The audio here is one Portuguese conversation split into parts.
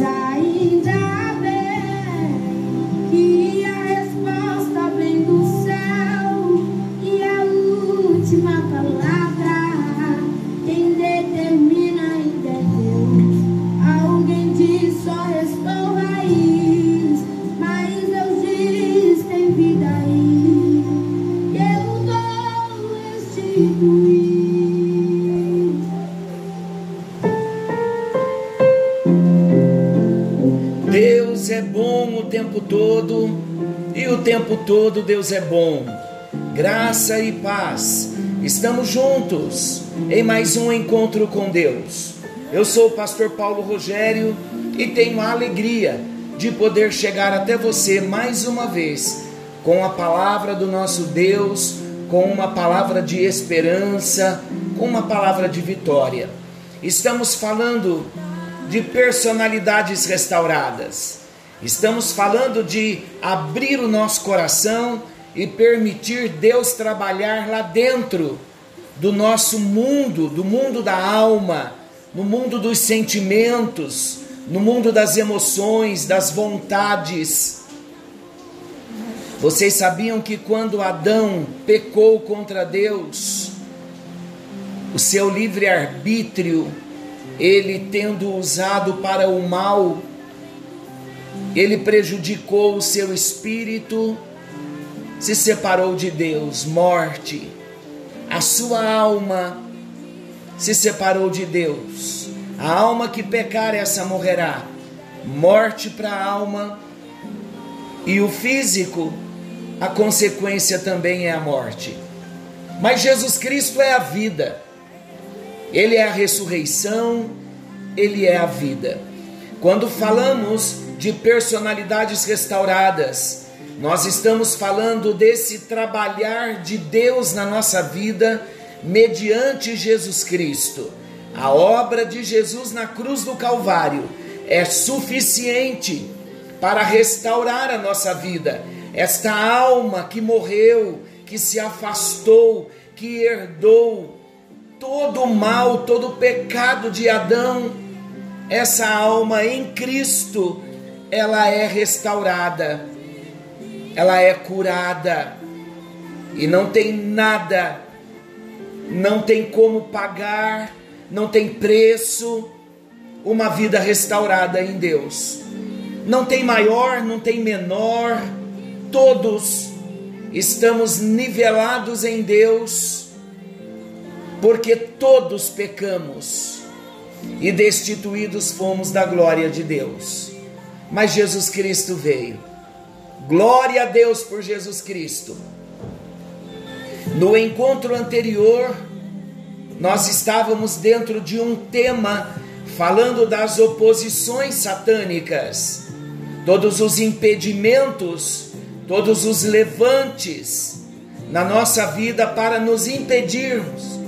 tempo todo Deus é bom. Graça e paz. Estamos juntos em mais um encontro com Deus. Eu sou o pastor Paulo Rogério e tenho a alegria de poder chegar até você mais uma vez com a palavra do nosso Deus, com uma palavra de esperança, com uma palavra de vitória. Estamos falando de personalidades restauradas. Estamos falando de abrir o nosso coração e permitir Deus trabalhar lá dentro do nosso mundo, do mundo da alma, no mundo dos sentimentos, no mundo das emoções, das vontades. Vocês sabiam que quando Adão pecou contra Deus, o seu livre-arbítrio, ele tendo usado para o mal, ele prejudicou o seu espírito, se separou de Deus, morte. A sua alma se separou de Deus. A alma que pecar, essa morrerá. Morte para a alma. E o físico, a consequência também é a morte. Mas Jesus Cristo é a vida. Ele é a ressurreição, ele é a vida. Quando falamos de personalidades restauradas. Nós estamos falando desse trabalhar de Deus na nossa vida mediante Jesus Cristo. A obra de Jesus na cruz do Calvário é suficiente para restaurar a nossa vida. Esta alma que morreu, que se afastou, que herdou todo o mal, todo o pecado de Adão, essa alma em Cristo ela é restaurada, ela é curada, e não tem nada, não tem como pagar, não tem preço uma vida restaurada em Deus. Não tem maior, não tem menor, todos estamos nivelados em Deus, porque todos pecamos e destituídos fomos da glória de Deus mas Jesus Cristo veio. Glória a Deus por Jesus Cristo. No encontro anterior, nós estávamos dentro de um tema falando das oposições satânicas, todos os impedimentos, todos os levantes na nossa vida para nos impedirmos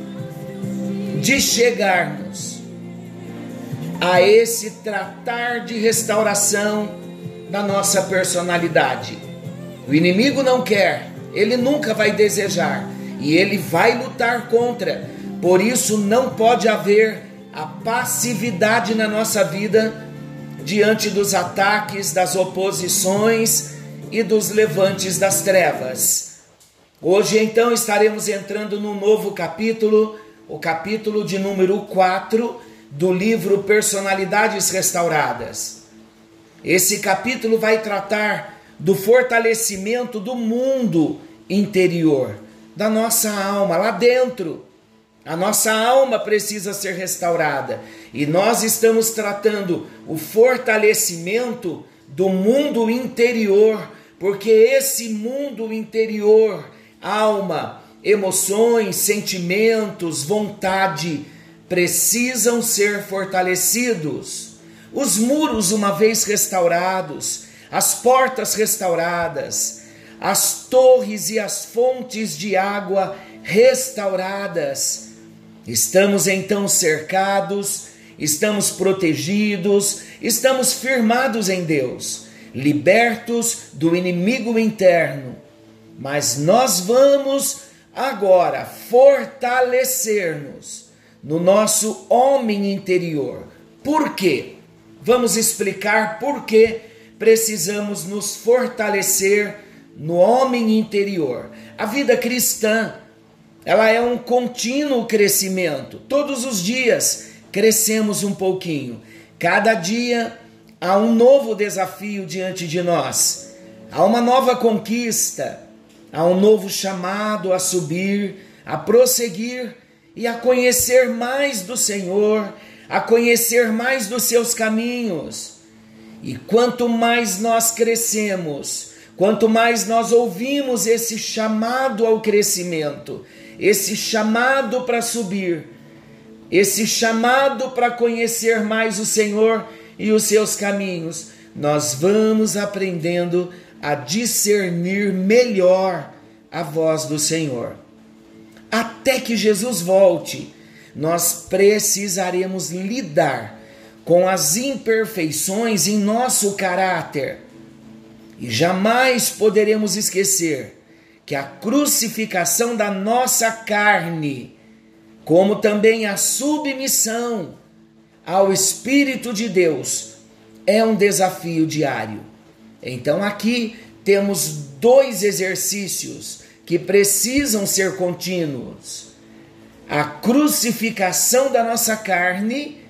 de chegarmos a esse tratar de restauração da nossa personalidade. O inimigo não quer, ele nunca vai desejar e ele vai lutar contra. Por isso não pode haver a passividade na nossa vida diante dos ataques, das oposições e dos levantes das trevas. Hoje então estaremos entrando no novo capítulo, o capítulo de número 4 do livro Personalidades Restauradas. Esse capítulo vai tratar do fortalecimento do mundo interior, da nossa alma, lá dentro. A nossa alma precisa ser restaurada e nós estamos tratando o fortalecimento do mundo interior, porque esse mundo interior, alma, emoções, sentimentos, vontade, precisam ser fortalecidos. Os muros, uma vez restaurados, as portas restauradas, as torres e as fontes de água restauradas. Estamos então cercados, estamos protegidos, estamos firmados em Deus, libertos do inimigo interno. Mas nós vamos agora fortalecer-nos no nosso homem interior. Por quê? vamos explicar por que precisamos nos fortalecer no homem interior. A vida cristã, ela é um contínuo crescimento. Todos os dias crescemos um pouquinho. Cada dia há um novo desafio diante de nós. Há uma nova conquista, há um novo chamado a subir, a prosseguir e a conhecer mais do Senhor, a conhecer mais dos seus caminhos. E quanto mais nós crescemos, quanto mais nós ouvimos esse chamado ao crescimento, esse chamado para subir, esse chamado para conhecer mais o Senhor e os seus caminhos, nós vamos aprendendo a discernir melhor a voz do Senhor. Até que Jesus volte, nós precisaremos lidar com as imperfeições em nosso caráter. E jamais poderemos esquecer que a crucificação da nossa carne, como também a submissão ao Espírito de Deus, é um desafio diário. Então aqui temos dois exercícios que precisam ser contínuos a crucificação da nossa carne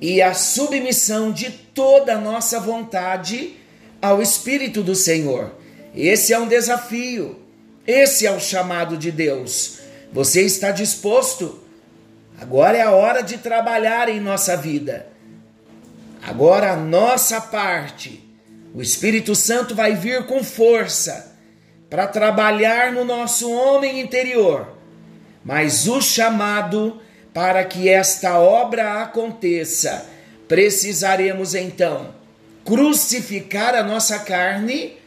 e a submissão de toda a nossa vontade ao Espírito do Senhor. Esse é um desafio, esse é o chamado de Deus. Você está disposto? Agora é a hora de trabalhar em nossa vida. Agora a nossa parte. O Espírito Santo vai vir com força para trabalhar no nosso homem interior mas o chamado para que esta obra aconteça, precisaremos então crucificar a nossa carne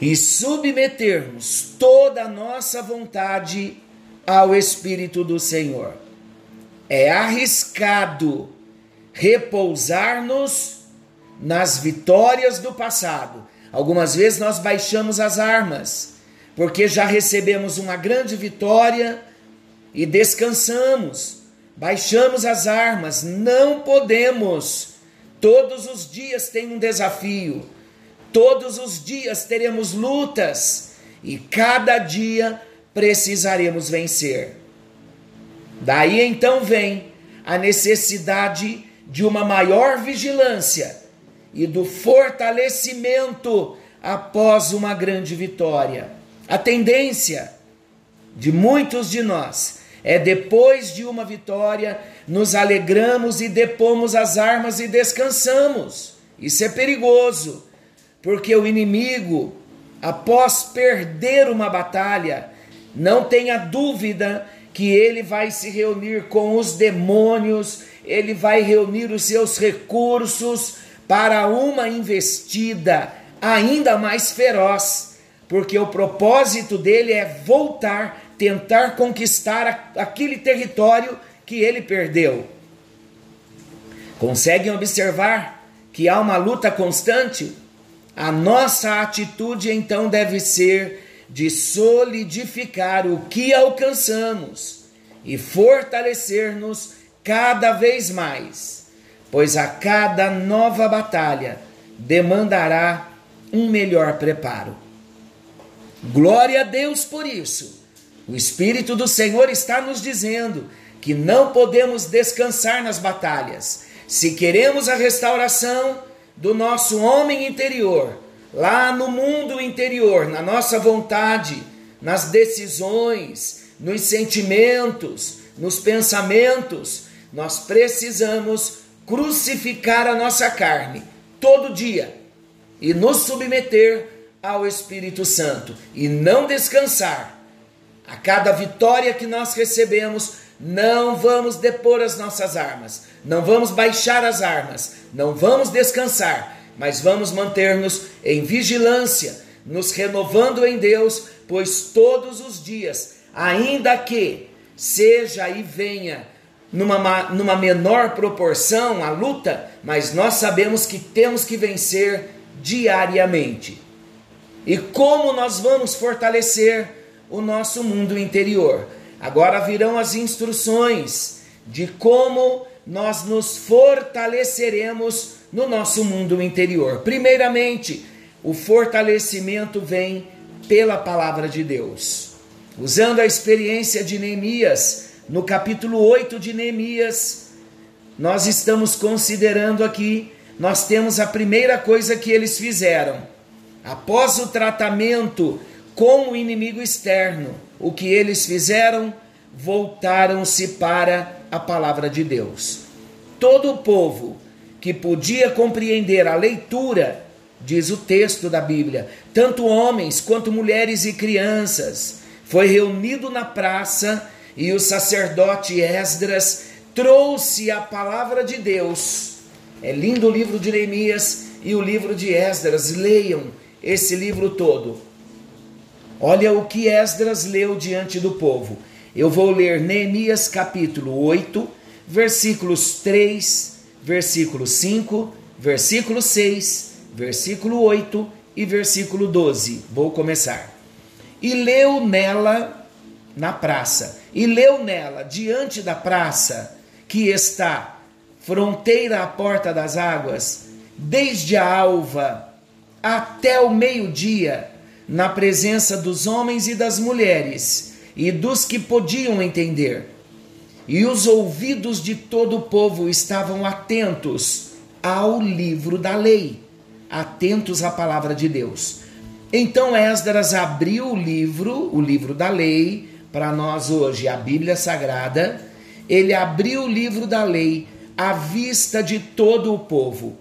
e submetermos toda a nossa vontade ao Espírito do Senhor. É arriscado repousar-nos nas vitórias do passado. Algumas vezes nós baixamos as armas porque já recebemos uma grande vitória e descansamos, baixamos as armas, não podemos. Todos os dias tem um desafio, todos os dias teremos lutas e cada dia precisaremos vencer. Daí então vem a necessidade de uma maior vigilância e do fortalecimento após uma grande vitória. A tendência de muitos de nós é depois de uma vitória, nos alegramos e depomos as armas e descansamos. Isso é perigoso, porque o inimigo, após perder uma batalha, não tenha dúvida que ele vai se reunir com os demônios, ele vai reunir os seus recursos para uma investida ainda mais feroz porque o propósito dele é voltar, tentar conquistar aquele território que ele perdeu. Conseguem observar que há uma luta constante? A nossa atitude então deve ser de solidificar o que alcançamos e fortalecer-nos cada vez mais, pois a cada nova batalha demandará um melhor preparo. Glória a Deus por isso. O Espírito do Senhor está nos dizendo que não podemos descansar nas batalhas. Se queremos a restauração do nosso homem interior, lá no mundo interior, na nossa vontade, nas decisões, nos sentimentos, nos pensamentos, nós precisamos crucificar a nossa carne todo dia e nos submeter ao Espírito Santo e não descansar. A cada vitória que nós recebemos, não vamos depor as nossas armas, não vamos baixar as armas, não vamos descansar, mas vamos manter-nos em vigilância, nos renovando em Deus, pois todos os dias, ainda que seja e venha numa, numa menor proporção a luta, mas nós sabemos que temos que vencer diariamente e como nós vamos fortalecer o nosso mundo interior. Agora virão as instruções de como nós nos fortaleceremos no nosso mundo interior. Primeiramente, o fortalecimento vem pela palavra de Deus. Usando a experiência de Neemias, no capítulo 8 de Neemias, nós estamos considerando aqui, nós temos a primeira coisa que eles fizeram. Após o tratamento com o inimigo externo, o que eles fizeram? Voltaram-se para a palavra de Deus. Todo o povo que podia compreender a leitura, diz o texto da Bíblia, tanto homens quanto mulheres e crianças, foi reunido na praça e o sacerdote Esdras trouxe a palavra de Deus. É lindo o livro de Neemias e o livro de Esdras. Leiam esse livro todo. Olha o que Esdras leu diante do povo. Eu vou ler Neemias capítulo 8, versículos 3, versículo 5, versículo 6, versículo 8 e versículo 12. Vou começar e leu nela na praça, e leu nela diante da praça que está fronteira à porta das águas, desde a alva até o meio-dia, na presença dos homens e das mulheres e dos que podiam entender. E os ouvidos de todo o povo estavam atentos ao livro da lei, atentos à palavra de Deus. Então Esdras abriu o livro, o livro da lei, para nós hoje a Bíblia Sagrada. Ele abriu o livro da lei à vista de todo o povo,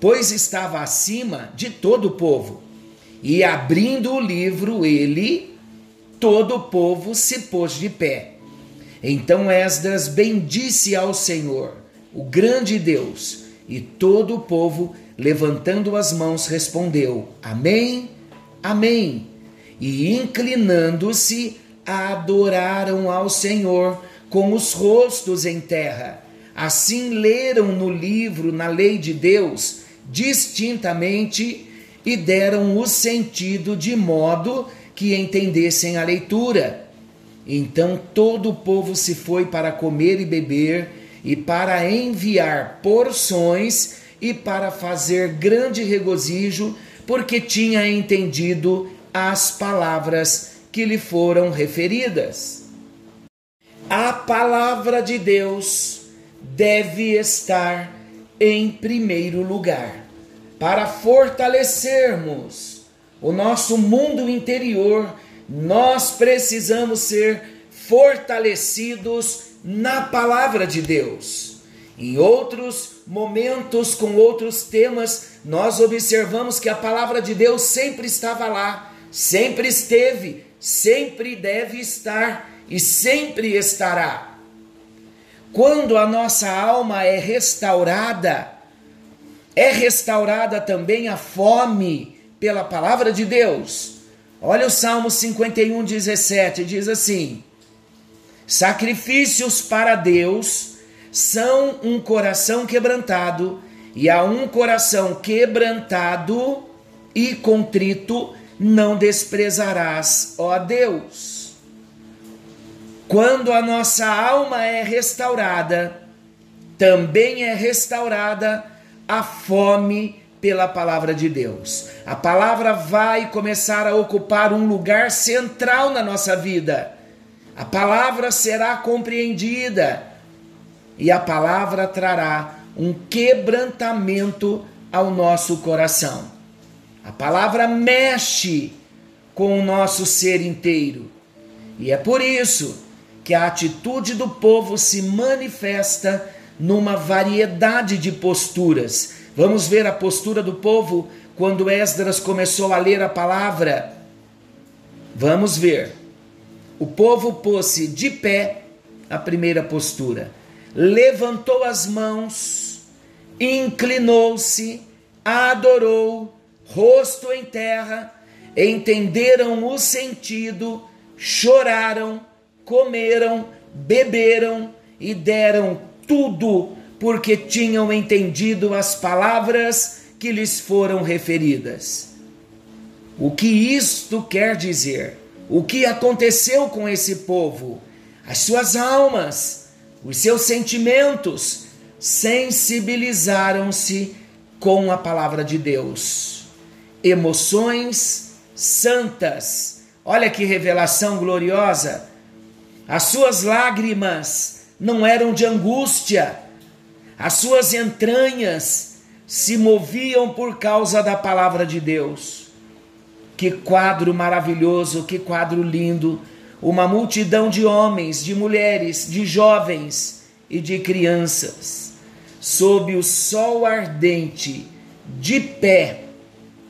pois estava acima de todo o povo. E abrindo o livro, ele, todo o povo se pôs de pé. Então Esdras bendisse ao Senhor, o grande Deus, e todo o povo, levantando as mãos, respondeu: Amém Amém. E inclinando-se, adoraram ao Senhor com os rostos em terra. Assim leram no livro, na lei de Deus, distintamente e deram o sentido de modo que entendessem a leitura. Então todo o povo se foi para comer e beber, e para enviar porções, e para fazer grande regozijo porque tinha entendido as palavras que lhe foram referidas. A palavra de Deus deve estar em primeiro lugar para fortalecermos o nosso mundo interior. Nós precisamos ser fortalecidos na palavra de Deus. Em outros momentos, com outros temas, nós observamos que a palavra de Deus sempre estava lá, sempre esteve, sempre deve estar e sempre estará. Quando a nossa alma é restaurada, é restaurada também a fome pela palavra de Deus. Olha o Salmo 51, 17, diz assim: Sacrifícios para Deus são um coração quebrantado, e a um coração quebrantado e contrito não desprezarás, ó Deus. Quando a nossa alma é restaurada, também é restaurada a fome pela palavra de Deus. A palavra vai começar a ocupar um lugar central na nossa vida. A palavra será compreendida e a palavra trará um quebrantamento ao nosso coração. A palavra mexe com o nosso ser inteiro. E é por isso que a atitude do povo se manifesta numa variedade de posturas. Vamos ver a postura do povo quando Esdras começou a ler a palavra. Vamos ver. O povo pôs-se de pé, a primeira postura levantou as mãos, inclinou-se, adorou, rosto em terra, entenderam o sentido, choraram, comeram, beberam e deram tudo porque tinham entendido as palavras que lhes foram referidas. O que isto quer dizer? O que aconteceu com esse povo? As suas almas os seus sentimentos sensibilizaram-se com a palavra de Deus. Emoções santas. Olha que revelação gloriosa. As suas lágrimas não eram de angústia, as suas entranhas se moviam por causa da palavra de Deus. Que quadro maravilhoso, que quadro lindo! Uma multidão de homens, de mulheres, de jovens e de crianças, sob o sol ardente, de pé,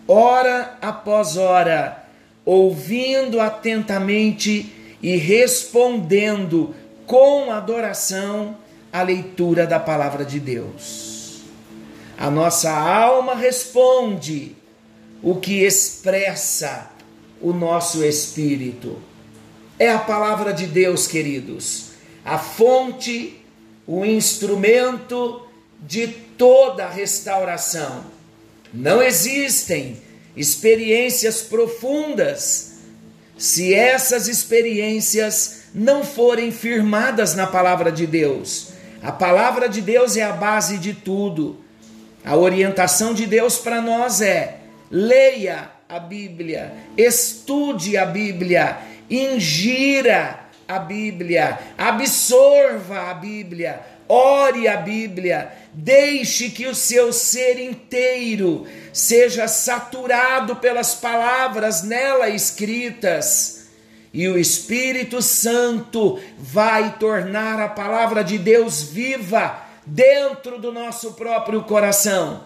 hora após hora, ouvindo atentamente e respondendo com adoração a leitura da palavra de Deus. A nossa alma responde o que expressa o nosso espírito. É a palavra de Deus, queridos, a fonte, o instrumento de toda a restauração. Não existem experiências profundas se essas experiências não forem firmadas na palavra de Deus. A palavra de Deus é a base de tudo. A orientação de Deus para nós é: leia a Bíblia, estude a Bíblia, ingira a Bíblia, absorva a Bíblia, ore a Bíblia, deixe que o seu ser inteiro seja saturado pelas palavras nela escritas. E o Espírito Santo vai tornar a palavra de Deus viva dentro do nosso próprio coração.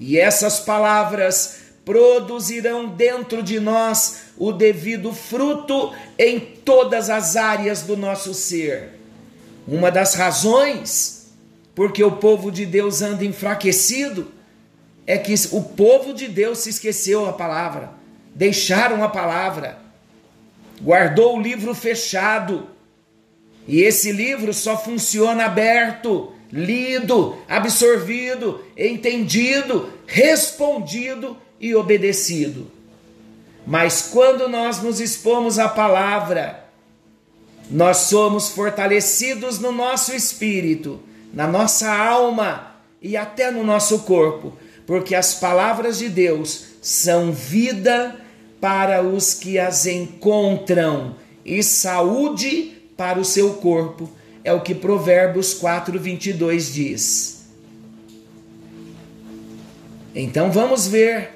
E essas palavras produzirão dentro de nós o devido fruto em todas as áreas do nosso ser. Uma das razões porque o povo de Deus anda enfraquecido é que o povo de Deus se esqueceu a palavra, deixaram a palavra, guardou o livro fechado. E esse livro só funciona aberto, lido, absorvido, entendido, respondido e obedecido. Mas quando nós nos expomos à palavra, nós somos fortalecidos no nosso espírito, na nossa alma e até no nosso corpo, porque as palavras de Deus são vida para os que as encontram e saúde para o seu corpo. É o que Provérbios 4, 22 diz. Então vamos ver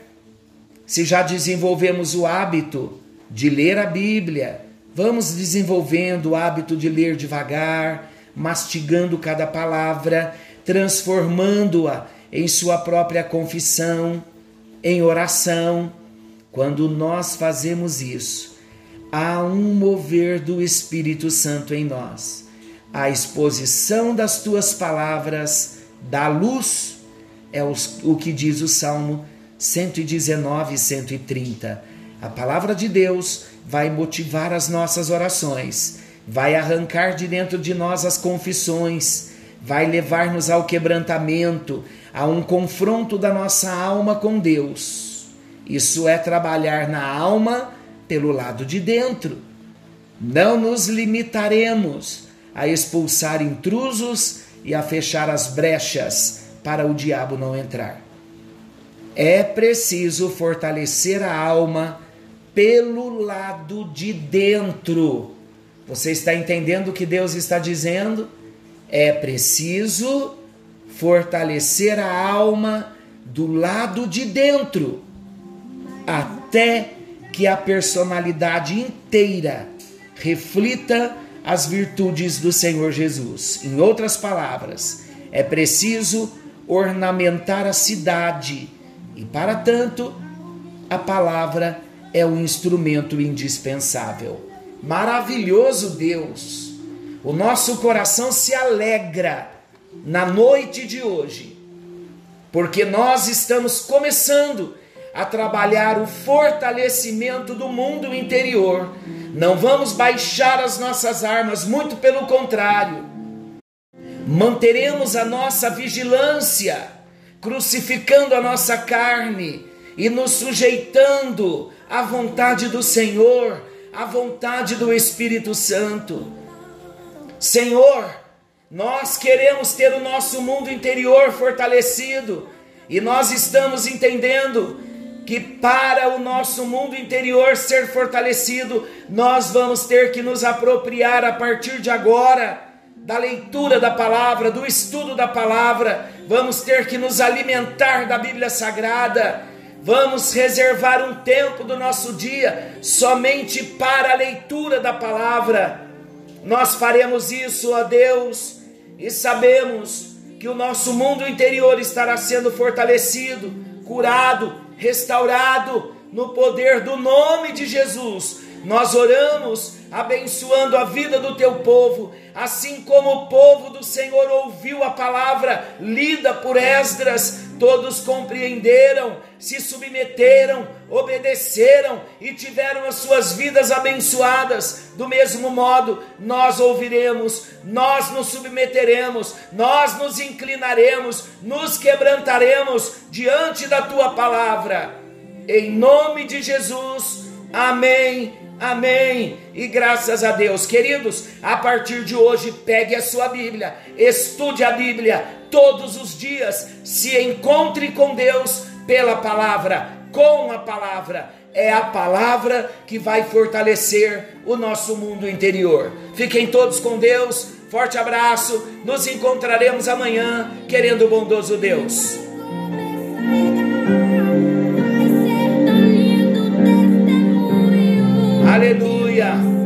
se já desenvolvemos o hábito de ler a Bíblia, vamos desenvolvendo o hábito de ler devagar, mastigando cada palavra, transformando-a em sua própria confissão, em oração. Quando nós fazemos isso, há um mover do Espírito Santo em nós. A exposição das tuas palavras dá luz, é o que diz o Salmo 119 e 130. A palavra de Deus vai motivar as nossas orações, vai arrancar de dentro de nós as confissões, vai levar-nos ao quebrantamento, a um confronto da nossa alma com Deus. Isso é trabalhar na alma pelo lado de dentro. Não nos limitaremos a expulsar intrusos e a fechar as brechas para o diabo não entrar. É preciso fortalecer a alma pelo lado de dentro. Você está entendendo o que Deus está dizendo? É preciso fortalecer a alma do lado de dentro, até que a personalidade inteira reflita as virtudes do Senhor Jesus. Em outras palavras, é preciso ornamentar a cidade e, para tanto, a palavra é um instrumento indispensável. Maravilhoso Deus! O nosso coração se alegra na noite de hoje, porque nós estamos começando a trabalhar o fortalecimento do mundo interior. Não vamos baixar as nossas armas, muito pelo contrário. Manteremos a nossa vigilância crucificando a nossa carne e nos sujeitando à vontade do Senhor, à vontade do Espírito Santo. Senhor, Nós queremos ter o nosso mundo interior fortalecido e nós estamos entendendo que para o nosso mundo interior ser fortalecido, nós vamos ter que nos apropriar a partir de agora da leitura da palavra, do estudo da palavra, vamos ter que nos alimentar da Bíblia Sagrada, vamos reservar um tempo do nosso dia somente para a leitura da palavra. Nós faremos isso, ó Deus, e sabemos que o nosso mundo interior estará sendo fortalecido, curado, restaurado no poder do nome de Jesus. Nós oramos abençoando a vida do teu povo, assim como o povo do Senhor ouviu a palavra lida por Esdras, todos compreenderam, se submeteram, obedeceram e tiveram as suas vidas abençoadas. Do mesmo modo, nós ouviremos, nós nos submeteremos, nós nos inclinaremos, nos quebrantaremos diante da tua palavra. Em nome de Jesus, amém Amém. E graças a Deus, queridos, a partir de hoje, pegue a sua Bíblia, estude a Bíblia todos os dias, se encontre com Deus pela palavra, com a palavra. É a palavra que vai fortalecer o nosso mundo interior. Fiquem todos com Deus. Forte abraço. Nos encontraremos amanhã, querendo o bondoso Deus. Aleluia.